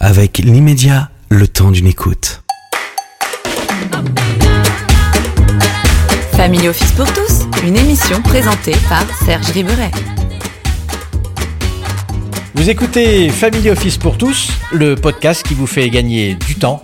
avec l'immédiat, le temps d'une écoute. Family Office pour tous, une émission présentée par Serge Riberet. Vous écoutez Family Office pour tous, le podcast qui vous fait gagner du temps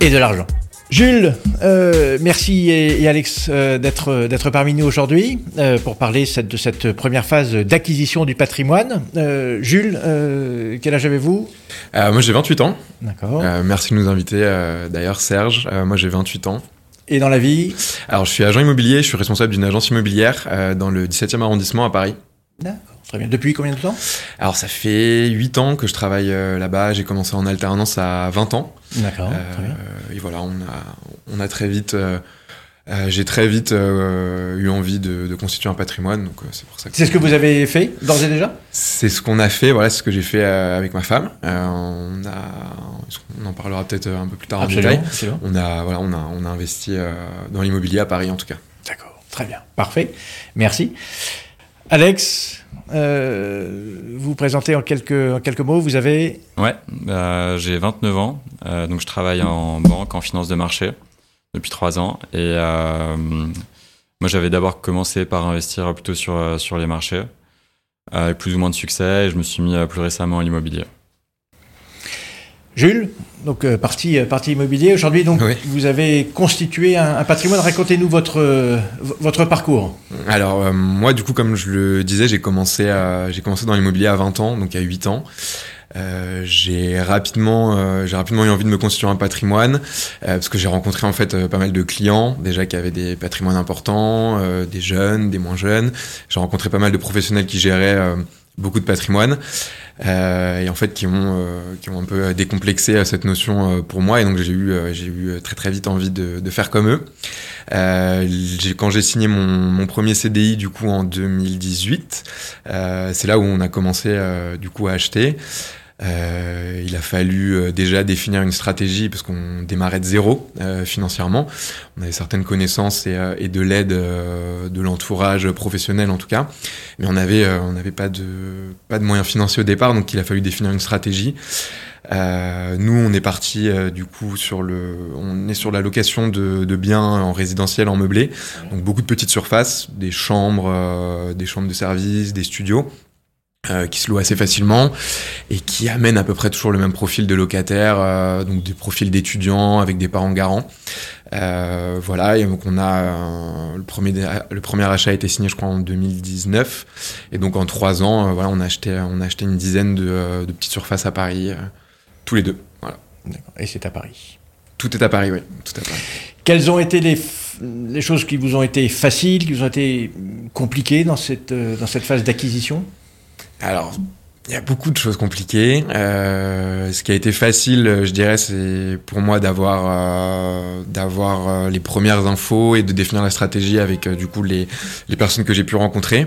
et de l'argent. Jules, euh, merci et, et Alex euh, d'être d'être parmi nous aujourd'hui euh, pour parler cette- de cette première phase d'acquisition du patrimoine. Euh, Jules, euh, quel âge avez-vous? Euh, moi j'ai 28 ans. D'accord. Euh, merci de nous inviter. euh, D'ailleurs Serge, euh, moi j'ai 28 ans. Et dans la vie? Alors je suis agent immobilier, je suis responsable d'une agence immobilière euh, dans le 17e arrondissement à Paris. D'accord. Très bien. Depuis combien de temps? Alors ça fait 8 ans que je travaille euh, là-bas, j'ai commencé en alternance à 20 ans. D'accord. Euh, Très bien. et voilà, on a, on a très vite... euh, j'ai très vite euh, eu envie de, de constituer un patrimoine, donc euh, c'est pour ça que C'est ce que vous avez fait d'ores et déjà? C'est ce qu'on a fait. Voilà, c'est ce que j'ai fait avec ma femme. On a, on en parlera peut-être un peu plus tard en détail. absolument. On a, voilà, on a, on a investi dans l'immobilier à Paris en tout cas. D'accord, très bien, parfait, merci. Alex, euh, vous présentez en quelques, en quelques mots, vous avez... Ouais, bah, j'ai 29 ans, euh, donc je travaille en banque, en finance de marché depuis 3 ans. Et euh, moi, j'avais d'abord commencé par investir plutôt sur, sur les marchés, avec plus ou moins de succès, et je me suis mis plus récemment à l'immobilier. Jules, donc euh, partie, euh, partie immobilier. Aujourd'hui, donc, Oui. vous avez constitué un, un patrimoine. Racontez-nous votre, euh, votre parcours. Alors euh, moi du coup comme je le disais j'ai commencé à- j'ai commencé dans l'immobilier à 20 ans donc à 8 ans. Euh, j'ai rapidement euh, j'ai rapidement eu envie de me constituer un patrimoine euh, parce que j'ai rencontré en fait euh, pas mal de clients déjà qui avaient des patrimoines importants, euh, des jeunes, des moins jeunes. J'ai rencontré pas mal de professionnels qui géraient euh, beaucoup de patrimoine et en fait qui ont euh, qui ont un peu décomplexé euh, cette notion euh, pour moi et donc j'ai eu euh, j'ai eu très très vite envie de, de faire comme eux. Euh, quand j'ai signé mon, mon premier CDI du coup en 2018, euh, c'est là où on a commencé euh, du coup à acheter. Euh, il a fallu euh, déjà définir une stratégie parce qu'on démarrait de zéro euh, financièrement. On avait certaines connaissances et, euh, et de l'aide euh, de l'entourage professionnel en tout cas, mais on avait euh, on n'avait pas de pas de moyens financiers au départ, donc il a fallu définir une stratégie. Nous, on est parti du coup sur le, on est sur la location de, de biens en résidentiel, en meublé, donc beaucoup de petites surfaces, des chambres, des chambres de service, des studios. Euh, qui se louent assez facilement et qui amènent à peu près toujours le même profil de locataire, euh, donc des profils d'étudiants avec des parents garants. Euh, voilà, et donc on a euh, le premier le premier achat a été signé, je crois, en 2019, et donc en trois ans, euh, voilà, on a acheté on a acheté une dizaine de, euh, de petites surfaces à Paris, tous les deux. Voilà. D'accord. Et c'est à Paris. Tout est à Paris, oui. Tout à Paris. Quelles ont été les, les choses qui vous ont été faciles, qui vous ont été compliquées dans cette, dans cette phase d'acquisition? Alors, il y a beaucoup de choses compliquées. Euh, ce qui a été facile, je dirais, c'est pour moi d'avoir euh, d'avoir euh, les premières infos et de définir la stratégie avec euh, du coup les les personnes que j'ai pu rencontrer.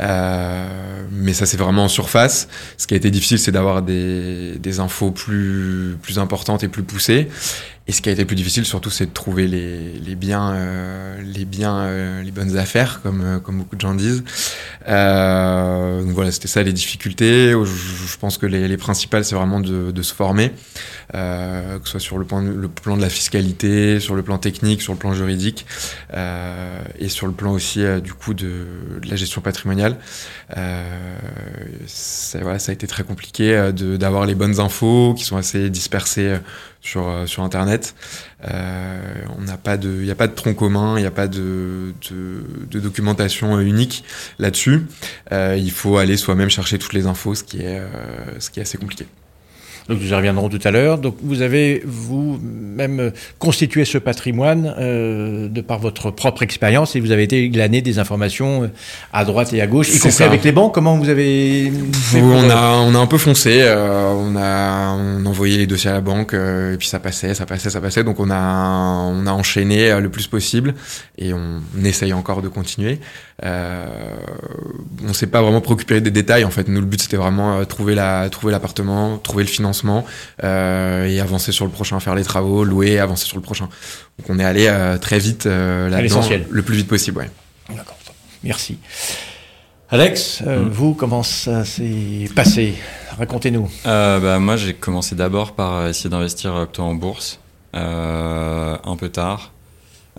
Euh, mais ça c'est vraiment en surface. Ce qui a été difficile, c'est d'avoir des, des infos plus plus importantes et plus poussées. Et ce qui a été plus difficile, surtout, c'est de trouver les, les biens, euh, les biens, euh, les bonnes affaires, comme euh, comme beaucoup de gens disent. Euh, donc voilà, c'était ça les difficultés. Je, je pense que les, les principales, c'est vraiment de, de se former, que ce soit sur le plan, le plan de la fiscalité, sur le plan technique, sur le plan juridique, euh, et sur le plan aussi euh, du coup de, de la gestion patrimoniale. Euh, ça, voilà, ça a été très compliqué euh, d'avoir les bonnes infos qui sont assez dispersées euh, sur, euh, sur Internet. Euh, on n'a pas de, il n'y a pas de tronc commun, il n'y a pas de, de, de documentation euh, unique là-dessus. Euh, il faut aller soi-même chercher toutes les infos, ce qui est, euh, ce qui est assez compliqué. Donc nous y reviendrons tout à l'heure. Donc vous avez vous-même constitué ce patrimoine euh, de par votre propre expérience et vous avez été glané des informations euh, à droite et à gauche, y compris ça. avec les banques. Comment vous avez fait pour, on euh, a, on a un peu foncé, euh, on a, on envoyé les dossiers à la banque, euh, et puis ça passait, ça passait, ça passait. Donc on a, on a enchaîné le plus possible, et on, essaye encore de continuer. Euh, on s'est pas vraiment préoccupé des détails. En fait, nous le but c'était vraiment euh, trouver la, trouver l'appartement, trouver le financement, euh, et avancer sur le prochain, faire les travaux, louer, avancer sur le prochain. Donc on est allé euh, très vite euh, là-dedans, l'essentiel. le plus vite possible. Ouais. D'accord. Merci. Alex, euh, Mm. vous, comment ça s'est passé? Racontez-nous. Euh, bah, moi, j'ai commencé d'abord par essayer d'investir euh, plutôt en bourse, euh, un peu tard.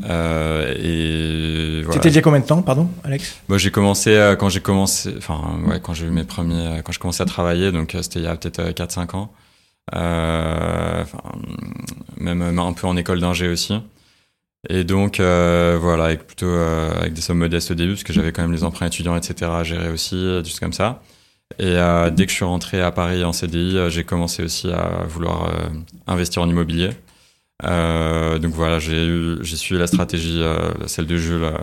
Euh, et voilà. Y a combien de temps, pardon, Alex? Moi, j'ai commencé euh, quand j'ai commencé, enfin, ouais, quand j'ai eu mes premiers, euh, quand je commençais à travailler, donc euh, c'était il y a peut-être euh, 4-5 ans. Euh, même euh, un peu en école d'ingé aussi. Et donc, euh, voilà, avec plutôt euh, avec des sommes modestes au début, parce que j'avais quand même les emprunts étudiants, etc. à gérer aussi, euh, choses comme ça. Et euh, dès que je suis rentré à Paris en CDI, euh, j'ai commencé aussi à vouloir euh, investir en immobilier. Euh, donc voilà, j'ai suivi la stratégie, euh, celle de Jules. euh,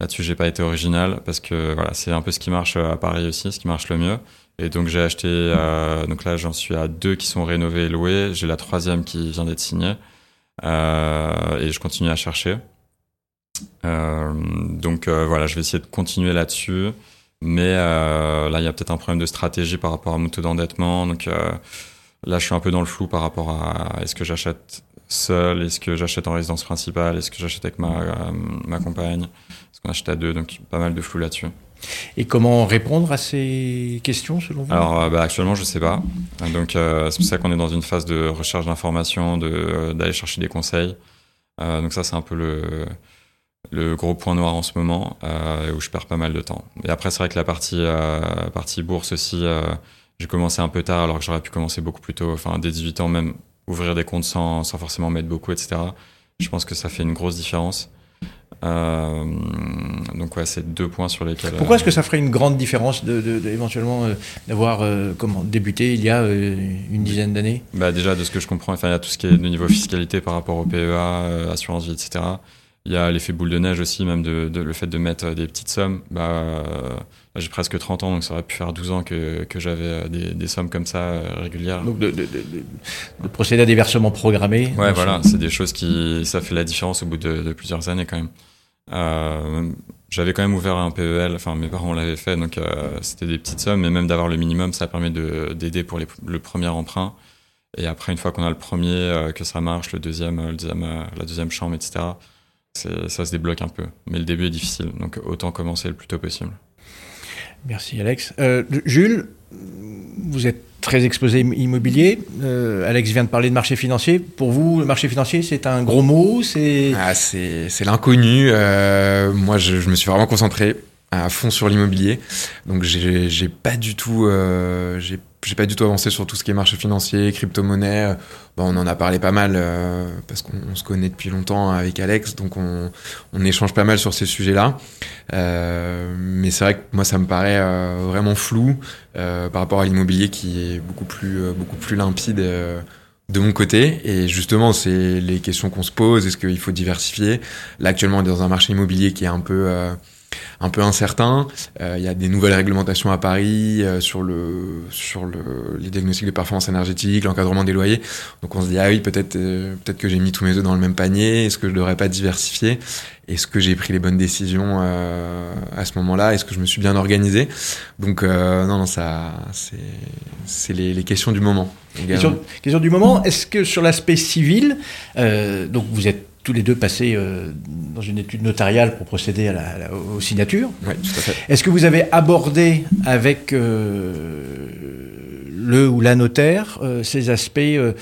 Là-dessus, j'ai pas été original parce que voilà, c'est un peu ce qui marche à Paris aussi, ce qui marche le mieux. Et donc j'ai acheté, donc là j'en suis à deux qui sont rénovés et loués. J'ai la troisième qui vient d'être signée et je continue à chercher. Donc voilà, je vais essayer de continuer là-dessus. Mais là, il y a peut-être un problème de stratégie par rapport à mon taux d'endettement. Donc là, je suis un peu dans le flou par rapport à est-ce que j'achète seul, est-ce que j'achète en résidence principale, est-ce que j'achète avec ma, euh, ma compagne, est-ce qu'on achète à deux. Donc pas mal de flou là-dessus. Et comment répondre à ces questions, selon vous? Alors euh, bah, actuellement, je sais pas. Donc euh, c'est pour ça qu'on est dans une phase de recherche d'informations, de d'aller chercher des conseils. Euh, donc ça, c'est un peu le le gros point noir en ce moment euh, où je perds pas mal de temps. Et après, c'est vrai que la partie partie bourse aussi, j'ai commencé un peu tard alors que j'aurais pu commencer beaucoup plus tôt. Enfin, dès 18 ans même, ouvrir des comptes sans sans forcément mettre beaucoup, etc. Je pense que ça fait une grosse différence. Euh, donc ouais, c'est deux points sur lesquels. Pourquoi euh, est-ce que ça ferait une grande différence de, de- de- éventuellement euh, d'avoir euh, comment débuté il y a euh, une dizaine d'années? Bah déjà de ce que je comprends, enfin il y a tout ce qui est de niveau fiscalité par rapport au PEA, euh, assurance vie, etc. Il y a l'effet boule de neige aussi, même de, de- le fait de mettre des petites sommes. Bah, euh, j'ai presque 30 ans, donc ça aurait pu faire 12 ans que, que j'avais euh, des, des sommes comme ça euh, régulières. Donc de, de- de- de- de procéder à des versements programmés Ouais, voilà, c'est des choses qui, ça fait la différence au bout de, plusieurs années quand même. Euh, j'avais quand même ouvert un PEL, enfin mes parents l'avaient fait, donc c'était des petites sommes, mais même d'avoir le minimum, ça permet de, d'aider pour les, le premier emprunt. Et après, une fois qu'on a le premier, que ça marche, le deuxième, le deuxième la deuxième chambre, etc., ça se débloque un peu. Mais le début est difficile, donc autant commencer le plus tôt possible. Merci Alex. Euh, Jules, vous êtes très exposé im- immobilier. Euh, Alex vient de parler de marché financier. Pour vous, le marché financier, c'est un gros mot C'est Ah, c'est l'inconnu. Euh, moi, je, je me suis vraiment concentré à fond sur l'immobilier. Donc, j'ai pas du tout, euh, j'ai j'ai pas du tout avancé sur tout ce qui est marché financier, crypto-monnaie. Bon, on en a parlé pas mal euh, parce qu'on on se connaît depuis longtemps avec Alex, donc on, on échange pas mal sur ces sujets-là. Euh, mais c'est vrai que moi, ça me paraît euh, vraiment flou euh, par rapport à l'immobilier qui est beaucoup plus, euh, beaucoup plus limpide. euh, de mon côté. Et justement, c'est les questions qu'on se pose. Est-ce qu'il faut diversifier? Là, actuellement, on est dans un marché immobilier qui est un peu, un peu incertain. Euh, Il y a des nouvelles réglementations à Paris euh, sur, le, sur le, les diagnostics de performance énergétique, l'encadrement des loyers. Donc on se dit, ah oui, peut-être euh, peut-être que j'ai mis tous mes œufs dans le même panier. Est-ce que je devrais pas diversifier? Est-ce que j'ai pris les bonnes décisions euh, à ce moment-là? Est-ce que je me suis bien organisé? Donc euh, non, non, ça, c'est les, les questions du moment. question, question du moment. Est-ce que sur l'aspect civil, euh, donc vous êtes tous les deux passés euh, dans une étude notariale pour procéder à la, à la- aux signatures. Ouais, tout à fait. Est-ce que vous avez abordé avec euh, le ou la notaire euh, ces aspects euh,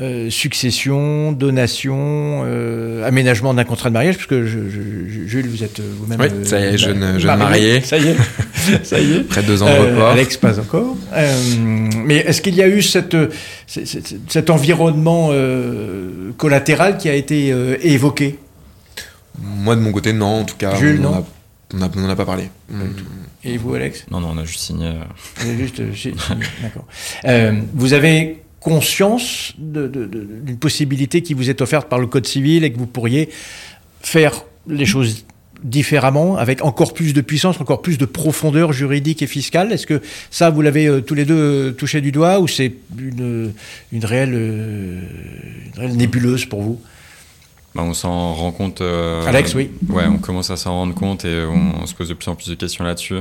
euh, succession, donation, euh, aménagement d'un contrat de mariage Puisque je, je- Jules, vous êtes vous-même. Oui, euh, ça y est, jeune- jeune marié. Ça y est, ça y est. Près de deux ans de Euh, report. Alex, pas encore. Euh, mais est-ce qu'il y a eu cette, cet environnement euh, collatéral qui a été euh, évoqué? Moi, de mon côté, non. En tout cas, Jules, non? a- on n'a on en a pas parlé. Pas du tout. Et vous, Alex? Non, non, on a juste signé. euh, Vous avez juste, euh, j'ai- D'accord. Euh, vous avez conscience d'une possibilité qui vous est offerte par le Code civil et que vous pourriez faire les choses différemment, avec encore plus de puissance, encore plus de profondeur juridique et fiscale? Est-ce que ça, vous l'avez euh, tous les deux euh, touché du doigt ou c'est une, une, réelle, euh, une réelle nébuleuse pour vous? Bah, on s'en rend compte. euh, Alex, oui. Ouais, on commence à s'en rendre compte et on, on se pose de plus en plus de questions là-dessus.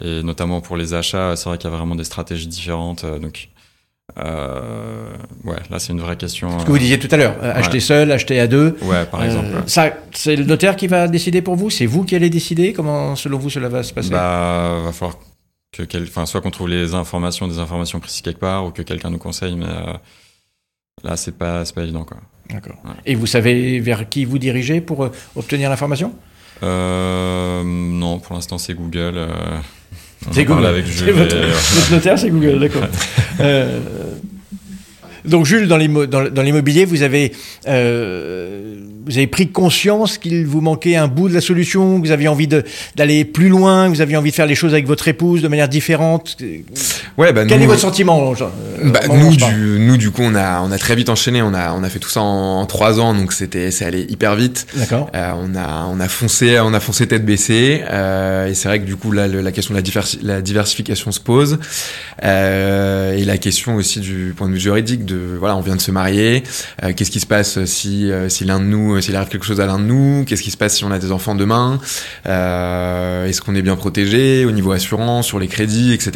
Et notamment pour les achats, c'est vrai qu'il y a vraiment des stratégies différentes. euh, Donc, euh, ouais, là c'est une vraie question. Ce que vous disiez tout à l'heure, euh, acheter seul, acheter à deux. Ouais, par Euh, exemple. ouais. Ça, c'est le notaire qui va décider pour vous? C'est vous qui allez décider? Comment, selon vous, cela va se passer? Bah, va falloir que quel... enfin, soit qu'on trouve les informations, des informations précises quelque part, ou que quelqu'un nous conseille, mais euh, là c'est pas, c'est pas évident quoi. D'accord. Ouais. Et vous savez vers qui vous dirigez pour euh, obtenir l'information? Euh, non, pour l'instant c'est Google. euh, on C'est Google. avec C'est Jules. votre, et, euh, votre notaire, c'est Google, d'accord. Euh, donc Jules, dans l'immo- dans dans l'immobilier, vous avez euh, vous avez pris conscience qu'il vous manquait un bout de la solution, que vous aviez envie d'aller plus loin, que vous aviez envie de faire les choses avec votre épouse de manière différente? Ouais, bah, Quel nous, est votre sentiment Jean- euh, Bah, nous, du, nous, du coup, on a, on a très vite enchaîné. On a, on a fait tout ça en, en trois ans, donc c'était, c'est allé hyper vite. D'accord. Euh, on a, on a foncé, on a foncé tête baissée. euh, et c'est vrai que du coup, là, le- la question de la, diversi- la diversification se pose. Euh, et la question aussi du point de vue juridique de, voilà, on vient de se marier. euh, qu'est-ce qui se passe si, euh, si l'un de nous, s'il arrive quelque chose à l'un de nous Qu'est-ce qui se passe si on a des enfants demain Euh, Est-ce qu'on est bien protégé au niveau assurance, sur les crédits, etc.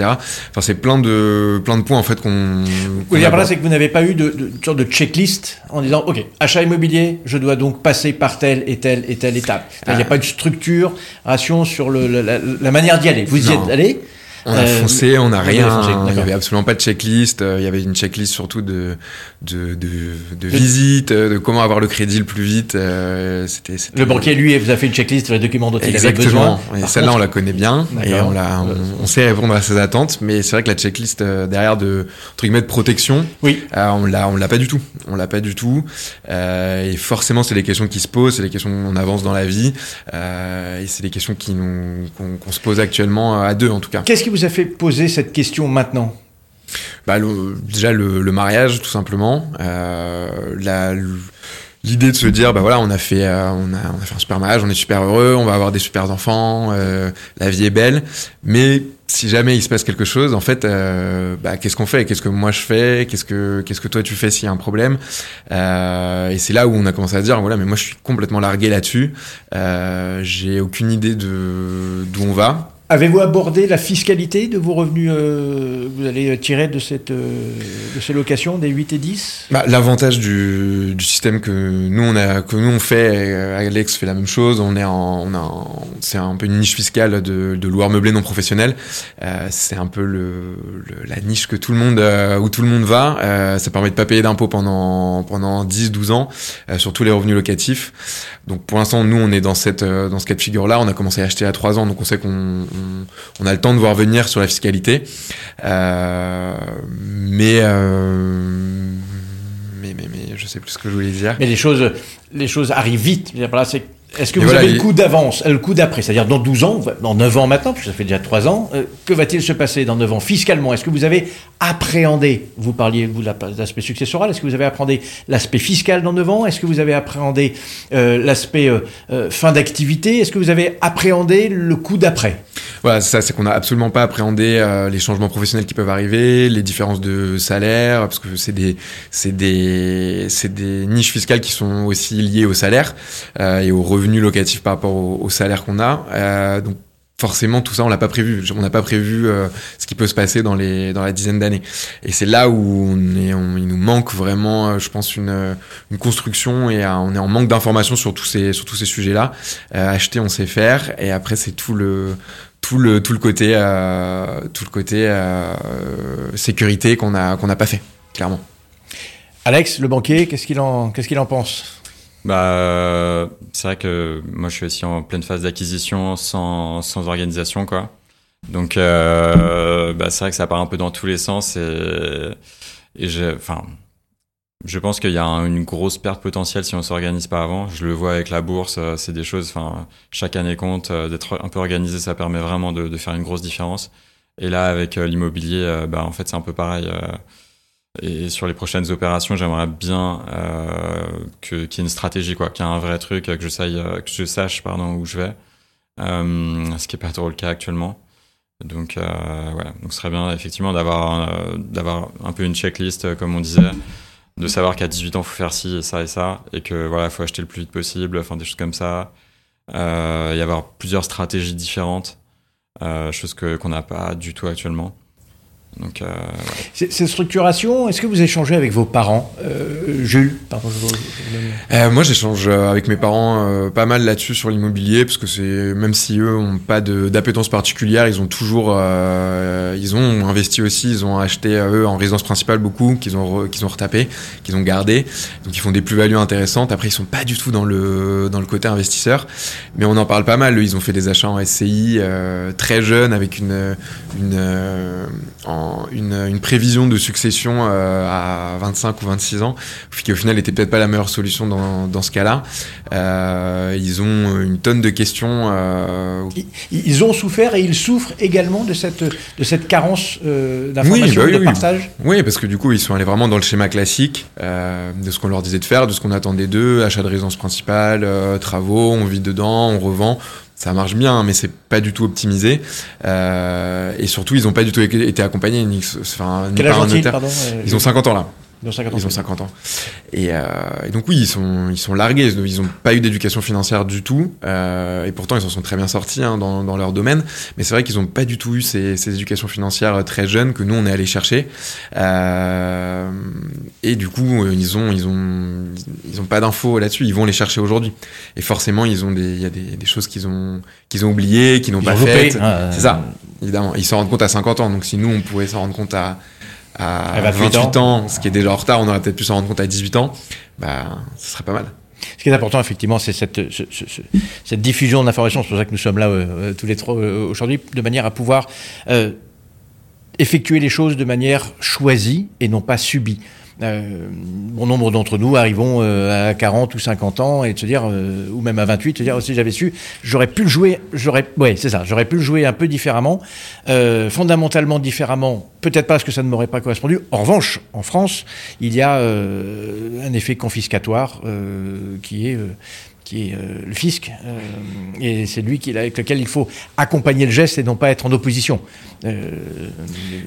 Enfin, c'est plein de, plein de points en fait qu'on. Là, aborde. c'est que vous n'avez pas eu de, sorte de checklist en disant, OK, achat immobilier, je dois donc passer par telle et telle et telle étape. Il n'y a Ah. pas de structuration sur le, la, la- la manière d'y aller. Vous y Non. êtes allé On a Euh, foncé, on n'a rien. Il d'accord. y avait absolument pas de checklist. euh, Il y avait une checklist surtout de de de, de visite, euh, de comment avoir le crédit le plus vite. euh, C'était Le banquier, lui, vous a fait une checklist sur les documents dont il avait Exactement. besoin. Et celle-là, on la connaît bien et on, la, on, on sait répondre à ses attentes. Mais c'est vrai que la checklist derrière de entre guillemets de protection, Oui. euh, on l'a on l'a pas du tout. On l'a pas du tout. Euh, et forcément, c'est des questions qui se posent, c'est des questions on avance dans la vie euh, et c'est des questions qui nous qu'on qu'on se pose actuellement à deux en tout cas. Qu'est-ce vous a fait poser cette question maintenant Bah, déjà le, mariage tout simplement. Euh, l'idée de se dire bah voilà on a fait euh, on a fait un super mariage on est super heureux on va avoir des super enfants euh, la vie est belle. Mais si jamais il se passe quelque chose en fait bah qu'est-ce qu'on fait? Qu'est-ce que moi je fais? Qu'est-ce que qu'est-ce que toi tu fais s'il y a un problème? Et c'est là où on a commencé à dire voilà mais moi je suis complètement largué là-dessus. J'ai aucune idée de d'où on va Avez-vous abordé la fiscalité de vos revenus euh, vous allez tirer de, cette, euh, de ces locations des 8 et 10 Bah, L'avantage du, du système que nous on a, que nous on fait, euh, Alex fait la même chose. On est en, on a, c'est un peu une niche fiscale de, de loueurs meublés non professionnels. Euh, c'est un peu le, le- la niche que tout le monde, euh, où tout le monde va. Euh, ça permet de pas payer d'impôts pendant pendant 10-12 ans euh, sur tous les revenus locatifs. Donc pour l'instant nous on est dans cette euh, dans ce cas de figure là. On a commencé à acheter à 3 ans, donc on sait qu'on on, on a le temps de voir venir sur la fiscalité. Euh, mais euh, mais, mais, mais je sais plus ce que je voulais dire. Mais les choses, les choses arrivent vite. C'est- Est-ce que vous voilà, avez le coup d'avance, euh, le coup d'après? C'est-à-dire dans 12 ans, dans 9 ans maintenant, puisque ça fait déjà 3 ans, euh, que va-t-il se passer dans 9 ans fiscalement? Est-ce que vous avez appréhendé, vous parliez vous de la- de l'aspect successoral, est-ce que vous avez appréhendé l'aspect fiscal dans 9 ans? Est-ce que vous avez appréhendé euh, l'aspect euh, fin d'activité? Est-ce que vous avez appréhendé le coup d'après? Voilà, ça, c'est qu'on n'a absolument pas appréhendé euh, les changements professionnels qui peuvent arriver, les différences de salaire, parce que c'est des, c'est des, c'est des niches fiscales qui sont aussi liées au salaire euh, et aux revenus locatifs par rapport au, au salaire qu'on a. Euh, donc forcément, tout ça, on l'a pas prévu. On n'a pas prévu euh, ce qui peut se passer dans les, dans la dizaine d'années. Et c'est là où on est, on- il nous manque vraiment, euh, je pense, une, euh, une construction et on est en manque d'informations sur tous ces, sur tous ces sujets-là. Euh, acheter, on sait faire, et après c'est tout le tout le tout le côté euh, tout le côté euh, sécurité qu'on a qu'on n'a pas fait clairement. Alex, le banquier, qu'est-ce qu'il en, qu'est-ce qu'il en pense? Bah, c'est vrai que moi je suis aussi en pleine phase d'acquisition sans, sans organisation quoi. Donc euh, bah, c'est vrai que ça part un peu dans tous les sens et, et j'ai, enfin, je pense qu'il y a un- une grosse perte potentielle si on s'organise pas avant. Je le vois avec la bourse, euh, c'est des choses, enfin, chaque année compte. euh, D'être un peu organisé, ça permet vraiment de, faire une grosse différence. Et là, avec euh, l'immobilier, bah, en fait, c'est un peu pareil. et sur les prochaines opérations, j'aimerais bien que- qu'il y ait une stratégie, quoi, qu'il y ait un vrai truc, que je sache, que je sache où je vais. Ce qui est pas trop le cas actuellement. Donc, voilà. Donc, ce serait bien, effectivement, d'avoir d'avoir un peu une checklist, comme on disait, de savoir qu'à 18 ans, faut faire ci et ça et ça, et que voilà, faut acheter le plus vite possible, enfin, des choses comme ça. Euh, y avoir plusieurs stratégies différentes, euh, chose qu'on n'a pas du tout actuellement. Donc, euh, ouais. Cette structuration, est-ce que vous échangez avec vos parents Euh, Jules, pardon, je vous- Euh, moi, j'échange avec mes parents euh, pas mal là-dessus sur l'immobilier parce que c'est même si eux ont pas d'appétence particulière, ils ont toujours, euh, ils ont investi aussi, ils ont acheté eux en résidence principale beaucoup, qu'ils ont re- qu'ils ont retapé, qu'ils ont gardé, donc ils font des plus-values intéressantes. Après, ils sont pas du tout dans le dans le côté investisseur, mais on en parle pas mal. Eux, ils ont fait des achats en SCI euh, très jeunes avec une une euh, en- une, une prévision de succession euh, à 25 ou 26 ans qui au final n'était peut-être pas la meilleure solution dans, dans ce cas-là. Euh, ils ont une tonne de questions. euh, Ils- Ils ont souffert et ils souffrent également de cette, de cette carence d'information, Oui, bah de oui, oui. partage. Oui, parce que du coup, ils sont allés vraiment dans le schéma classique de ce qu'on leur disait de faire, de ce qu'on attendait d'eux, achat de résidence principale, travaux, on vit dedans, on revend. Ça marche bien, mais c'est pas du tout optimisé. Euh, et surtout, ils ont pas du tout été accompagnés. Ni, enfin, ni Quel par un notaire. pardon euh, Ils ont 50 ans là. Ils ont 50 ans. Ils ont 50 ans. Et, euh, et donc oui, ils sont, ils sont largués. Ils n'ont pas eu d'éducation financière du tout. Euh, et pourtant, ils s'en sont très bien sortis hein, dans, dans leur domaine. Mais c'est vrai qu'ils n'ont pas du tout eu ces, ces éducations financières euh, très jeunes que nous, on est allé chercher. Euh, et du coup, ils ont, ils ont, ils ont pas d'infos là-dessus. Ils vont les chercher aujourd'hui. Et forcément, il y a des, des choses qu'ils ont, qu'ils ont oubliées, qu'ils n'ont pas faites. hein, C'est ça, évidemment. Ils s'en rendent compte à 50 ans. Donc si nous, on pouvait s'en rendre compte à, à, À 28 28 ans. ce qui est déjà en retard, on aurait peut-être pu s'en rendre compte à 18 ans. Bah, ce serait pas mal. Ce qui est important, effectivement, c'est cette, ce- ce- ce- cette diffusion d'informations. C'est pour ça que nous sommes là euh, euh, tous les trois euh, aujourd'hui, de manière à pouvoir euh, effectuer les choses de manière choisie et non pas subie. Euh, bon nombre d'entre nous arrivons euh, à 40 ou 50 ans et de se dire, euh, ou même à 28, se dire, oh, si j'avais su, j'aurais pu le jouer, j'aurais, ouais, c'est ça, j'aurais pu le jouer un peu différemment, fondamentalement différemment, peut-être pas parce que ça ne m'aurait pas correspondu. En revanche, en France, il y a un effet confiscatoire qui est qui est euh, le fisc, euh, et c'est lui qui, avec lequel il faut accompagner le geste et non pas être en opposition. Euh,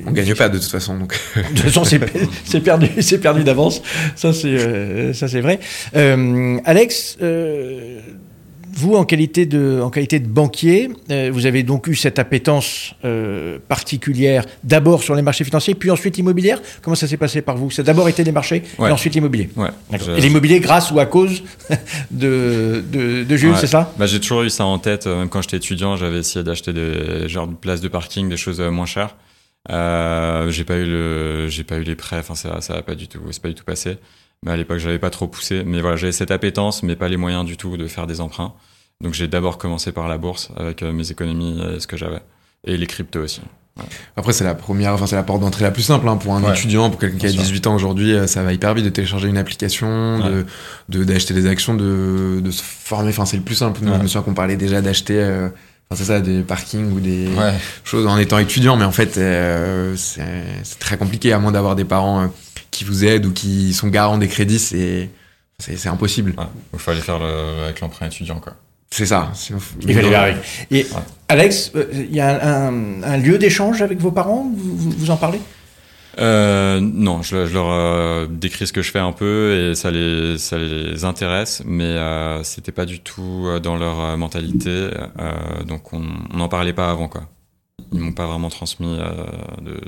On gagne pas de toute façon. Donc. de toute façon, c'est perdu, c'est perdu d'avance. Ça, c'est euh, ça, c'est vrai. Euh, Alex, euh, vous, en qualité de, en qualité de banquier, euh, vous avez donc eu cette appétence euh, particulière, d'abord sur les marchés financiers, puis ensuite immobilière. Comment ça s'est passé par vous? Ça a d'abord été les marchés, Ouais. et ensuite l'immobilier. Ouais. D'accord. Je- Et l'immobilier grâce ou à cause de, de, de Jules, Ouais. c'est ça? Bah, j'ai toujours eu ça en tête. euh, Même quand j'étais étudiant, j'avais essayé d'acheter des genres de places de parking, des choses moins chères. Euh, j'ai pas eu le, j'ai pas eu les prêts. Enfin, ça, ça a pas du tout, c'est pas du tout passé. Mais à l'époque, j'avais pas trop poussé. Mais voilà, j'avais cette appétence, mais pas les moyens du tout de faire des emprunts. Donc, j'ai d'abord commencé par la bourse avec euh, mes économies et ce que j'avais. Et les cryptos aussi. Après, c'est la première, enfin, c'est la porte d'entrée la plus simple hein, pour un Ouais. étudiant, pour quelqu'un qui a Bien sûr. 18 ans aujourd'hui. euh, Ça va hyper vite de télécharger une application, de, de d'acheter des actions, de, de se former. Enfin, c'est le plus simple. Nous, Ouais. je me souviens qu'on parlait déjà d'acheter. euh, Enfin, c'est ça, des parkings ou des choses en étant étudiant, mais en fait, euh, c'est c'est très compliqué, à moins d'avoir des parents euh, qui vous aident ou qui sont garants des crédits, c'est c'est c'est impossible. Ouais. Il fallait faire le, avec l'emprunt étudiant, quoi. C'est ça. Il fallait faire avec. Et Ouais. Alex, euh, il y a un, un lieu d'échange avec vos parents? Vous, vous- vous en parlez? Euh, non, je, je leur euh, décris ce que je fais un peu et ça les, ça les intéresse, mais euh, c'était pas du tout dans leur euh, mentalité, euh, donc on n'en parlait pas avant quoi. Ils m'ont pas vraiment transmis euh, de,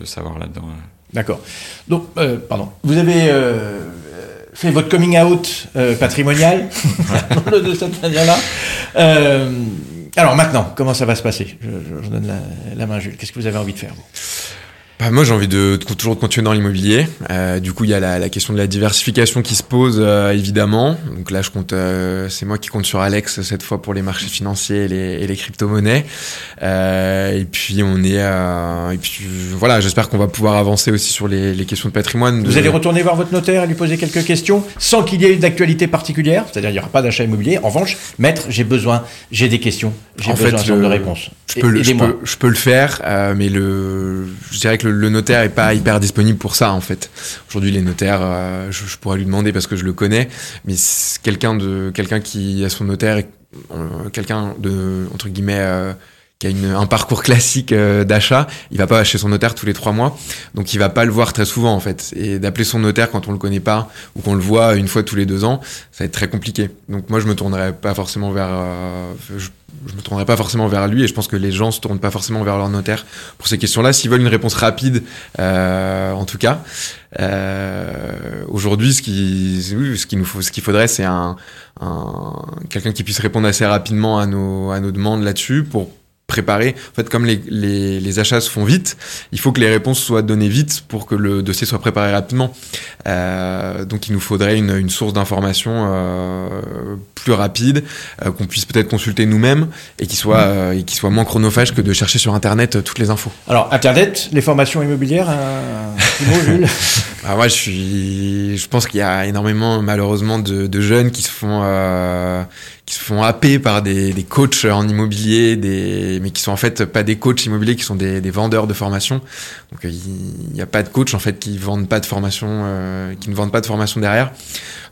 de savoir là-dedans. ouais. D'accord. Donc, euh, pardon. Vous avez euh, fait votre coming out euh, patrimonial de cette manière-là. Euh, alors maintenant, comment ça va se passer? Je, je- je donne la, la main à Jules. Qu'est-ce que vous avez envie de faire? vous Bah, moi, j'ai envie de, de toujours de continuer dans l'immobilier. Euh, du coup, il y a la, la question de la diversification qui se pose, euh, évidemment. Donc là, je compte, euh, c'est moi qui compte sur Alex cette fois pour les marchés financiers et les, les crypto-monnaies. Et puis, on est, et puis voilà, j'espère qu'on va pouvoir avancer aussi sur les, les questions de patrimoine. Vous allez retourner voir votre notaire et lui poser quelques questions sans qu'il y ait d'actualité particulière. C'est-à-dire, il n'y aura pas d'achat immobilier. En revanche, maître, j'ai besoin, j'ai des questions, j'ai besoin fait, de réponses. Je peux, le, je, peux, je peux le faire, mais le, je dirais que le, notaire est pas hyper disponible pour ça en fait. Aujourd'hui, les notaires, euh, je, je pourrais lui demander parce que je le connais, mais quelqu'un de quelqu'un qui a son notaire, euh, quelqu'un de entre guillemets euh, qui a une, un parcours classique euh, d'achat, il va pas chez son notaire tous les trois mois, donc il va pas le voir très souvent en fait. Et d'appeler son notaire quand on le connaît pas ou qu'on le voit une fois tous les deux ans, ça va être très compliqué. Donc moi je me tournerai pas forcément vers, euh, je, je me tournerai pas forcément vers lui et je pense que les gens se tournent pas forcément vers leur notaire pour ces questions-là. S'ils veulent une réponse rapide, euh, en tout cas, euh, aujourd'hui ce qui, ce qu'il nous faut, ce qu'il faudrait, c'est un, un quelqu'un qui puisse répondre assez rapidement à nos à nos demandes là-dessus pour préparer. En fait, comme les, achats se font vite, il faut que les réponses soient données vite pour que le dossier soit préparé rapidement. Euh, donc, il nous faudrait une, une source d'information euh, plus rapide, euh, qu'on puisse peut-être consulter nous-mêmes et qui soit, euh, et qui soit moins chronophage que de chercher sur Internet euh, toutes les infos. Alors, Internet, les formations immobilières, un petit mot, Jules? Ah, Moi, je suis, je pense qu'il y a énormément, malheureusement, de, de jeunes qui se font euh, qui se font happer par des, des coachs en immobilier, des, mais qui sont en fait pas des coachs immobiliers, qui sont des, des vendeurs de formation. Donc il n'y a pas de coach en fait qui vendent pas de formation, euh, qui ne vendent pas de formation derrière.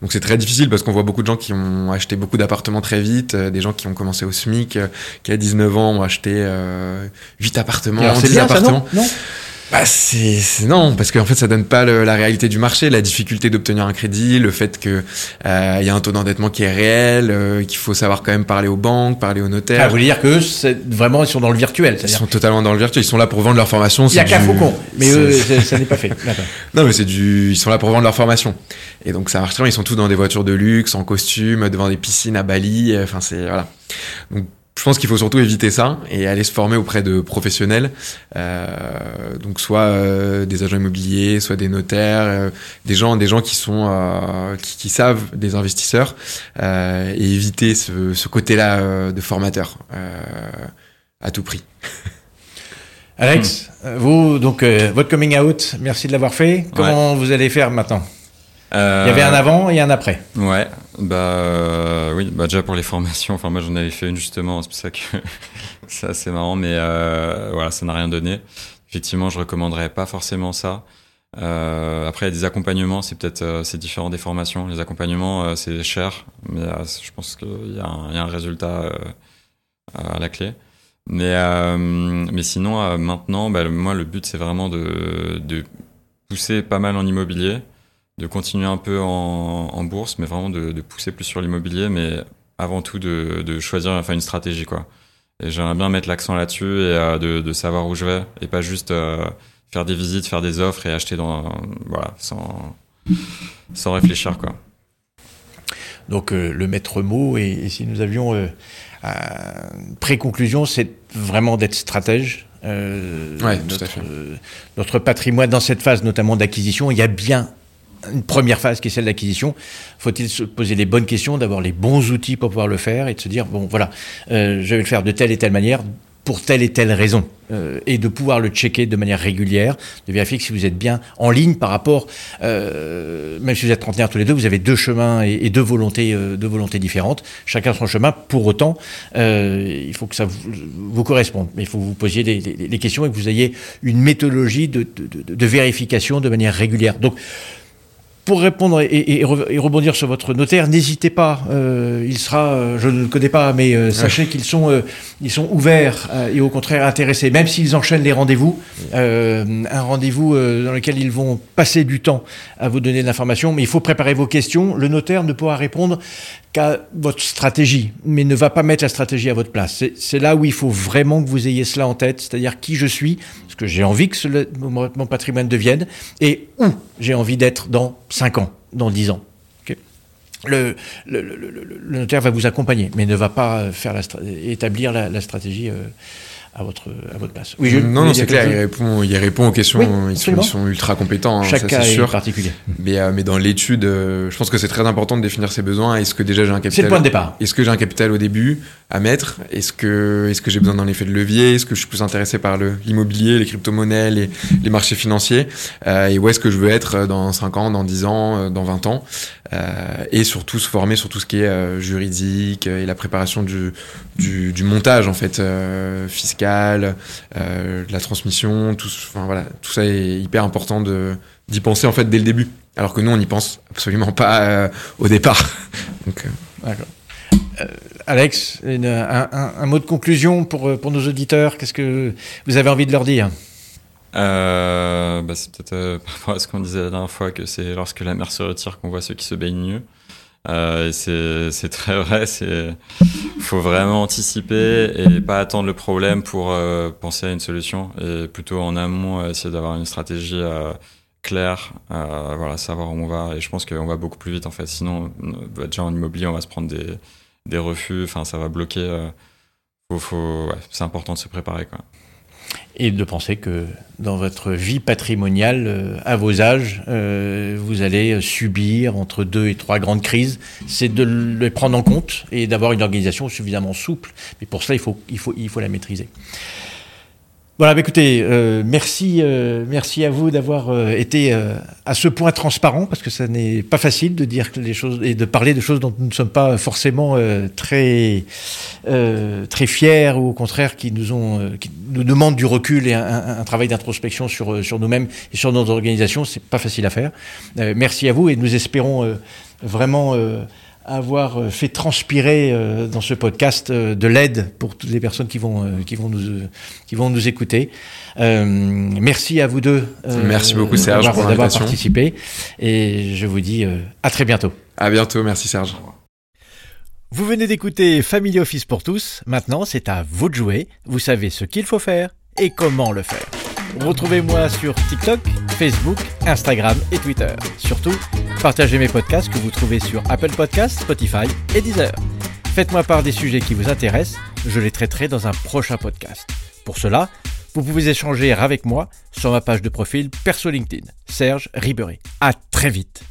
Donc c'est très difficile parce qu'on voit beaucoup de gens qui ont acheté beaucoup d'appartements très vite, euh, des gens qui ont commencé au SMIC, euh, qui à 19 ans ont acheté euh, 8 appartements, Alors, 10 c'est bien, ça, appartements. non, non? Bah c'est non parce qu'en fait ça donne pas le- la réalité du marché, la difficulté d'obtenir un crédit, le fait que euh, il y a un taux d'endettement qui est réel, euh, qu'il faut savoir quand même parler aux banques, parler aux Ah, notaires. vous voulez dire qu'eux, c'est vraiment, ils sont dans le virtuel. ils sont totalement dans le virtuel, ils sont là pour vendre leur formation. il y a qu'un du- faucon, mais eux, ça n'est pas fait. Non mais c'est du, ils sont là pour vendre leur formation. Et donc ça marche très bien. Ils sont tous dans des voitures de luxe, en costume, devant des piscines à Bali. Enfin c'est voilà. Donc je pense qu'il faut surtout éviter ça et aller se former auprès de professionnels, euh, donc soit euh, des agents immobiliers, soit des notaires, euh, des gens, des gens qui sont euh, qui, qui savent des investisseurs euh, et éviter ce, ce côté-là euh, de formateur euh, à tout prix. Alex, vous, donc, euh, votre coming out, merci de l'avoir fait. Comment vous allez faire maintenant? Il y avait un avant et un après. Ouais, bah oui, bah déjà pour les formations, enfin moi j'en avais fait une justement, c'est pour ça que c'est assez marrant, mais euh, voilà, ça n'a rien donné. Effectivement, je recommanderais pas forcément ça. Euh, après, il y a des accompagnements, c'est peut-être euh, c'est différent des formations. Les accompagnements, euh, c'est cher, mais je pense qu'il y, a un- résultat à la clé. Mais mais sinon, maintenant, bah, moi le but c'est vraiment de pousser pas mal en immobilier de continuer un peu en, en bourse, mais vraiment de, de pousser plus sur l'immobilier, mais avant tout de, de choisir enfin une stratégie quoi. Et j'aimerais bien mettre l'accent là-dessus et euh, de, de savoir où je vais et pas juste euh, faire des visites, faire des offres et acheter dans voilà sans sans réfléchir quoi. Donc, euh, le maître mot, et, et si nous avions euh, une pré-conclusion, c'est vraiment d'être stratège. Euh, Ouais, tout à fait. euh, notre patrimoine, dans cette phase notamment d'acquisition, il y a bien une première phase qui est celle d'acquisition. Faut-il se poser les bonnes questions, d'avoir les bons outils pour pouvoir le faire et de se dire, bon, voilà, euh, je vais le faire de telle et telle manière pour telle et telle raison, euh, et de pouvoir le checker de manière régulière, de vérifier que si vous êtes bien en ligne par rapport, euh, même si vous êtes trentenaires tous les deux, vous avez deux chemins et, deux volontés, euh, deux volontés différentes, chacun son chemin. Pour autant, euh, il faut que ça vous, vous corresponde, mais il faut que vous posiez les, les- les questions et que vous ayez une méthodologie de, de- de- de vérification de manière régulière. Donc pour répondre et, et- et re- et rebondir sur votre notaire, n'hésitez pas. euh, il sera, euh, je ne le connais pas, mais euh, sachez qu'ils sont, euh, ils sont ouverts euh, et au contraire intéressés, même s'ils enchaînent les rendez-vous. euh, un rendez-vous euh, dans lequel ils vont passer du temps à vous donner de l'information, mais il faut préparer vos questions. Le notaire ne pourra répondre qu'à votre stratégie, mais ne va pas mettre la stratégie à votre place. C'est- là où il faut vraiment que vous ayez cela en tête, c'est-à-dire qui je suis, ce que j'ai envie que mon patrimoine devienne, et où j'ai envie d'être dans 5 ans, dans 10 ans. Le, notaire va vous accompagner, mais ne va pas faire la établir la, la stratégie euh, à, votre, à votre place. Oui, vous non, non, c'est clair. Il répond, il répond aux questions. Oui, ils, sont, ils sont ultra compétents. hein, chose ça, Chaque cas est sûr. particulier. Mais, euh, mais dans l'étude, euh, je pense que c'est très important de définir ses besoins. Est-ce que déjà j'ai un capital C'est le point de départ. Est-ce que j'ai un capital au début à mettre? Est-ce que, est-ce que j'ai besoin d'un effet de levier? Est-ce que je suis plus intéressé par le- l'immobilier, les crypto-monnaies, les, les marchés financiers? Euh, Et où est-ce que je veux être euh, dans 5 ans, dans 10 ans, euh, dans 20 ans? Et surtout se former sur tout ce qui est euh, juridique euh, et la préparation du, montage en fait euh, fiscal, euh, la transmission, tout, ça est hyper important d'y penser en fait dès le début. Alors que nous on n'y pense absolument pas euh, au départ. Euh, D'accord. Euh, Alex, un, mot de conclusion pour nos auditeurs? Qu'est-ce que vous avez envie de leur dire? Euh, bah, C'est peut-être euh, par rapport à ce qu'on disait la dernière fois, que c'est lorsque la mer se retire qu'on voit ceux qui se baignent mieux. Euh, c'est très vrai. C'est faut vraiment anticiper et pas attendre le problème pour euh, penser à une solution et plutôt en amont essayer d'avoir une stratégie claire, voilà, savoir où on va. Et je pense qu'on va beaucoup plus vite en fait. Sinon, bah, déjà en immobilier, on va se prendre des, refus. Ça va bloquer. c'est important de se préparer quoi et de penser que dans votre vie patrimoniale, euh, à vos âges, euh, vous allez subir entre deux et trois grandes crises. C'est de les prendre en compte et d'avoir une organisation suffisamment souple. Mais pour cela, il faut, il faut, il faut la maîtriser. Voilà, bah écoutez, euh, merci, euh, merci à vous d'avoir euh, été à ce point transparent parce que ça n'est pas facile de dire les choses et de parler de choses dont nous ne sommes pas forcément très très fiers ou au contraire qui nous ont qui nous demandent du recul et un, travail d'introspection sur sur nous-mêmes et sur notre organisation. C'est pas facile à faire. merci à vous et nous espérons vraiment avoir euh, fait transpirer euh, dans ce podcast euh, de l'aide pour toutes les personnes qui vont, qui vont, nous, qui vont nous écouter. Euh, merci à vous deux. merci beaucoup Serge pour d'avoir participé et je vous dis à très bientôt. À bientôt, merci Serge. Vous venez d'écouter Family Office pour tous. Maintenant, c'est à vous de jouer. Vous savez ce qu'il faut faire et comment le faire. Retrouvez-moi sur TikTok, Facebook, Instagram et Twitter. Surtout, partagez mes podcasts que vous trouvez sur Apple Podcasts, Spotify et Deezer. Faites-moi part des sujets qui vous intéressent, je les traiterai dans un prochain podcast. Pour cela, vous pouvez échanger avec moi sur ma page de profil perso LinkedIn, Serge Ribery. À très vite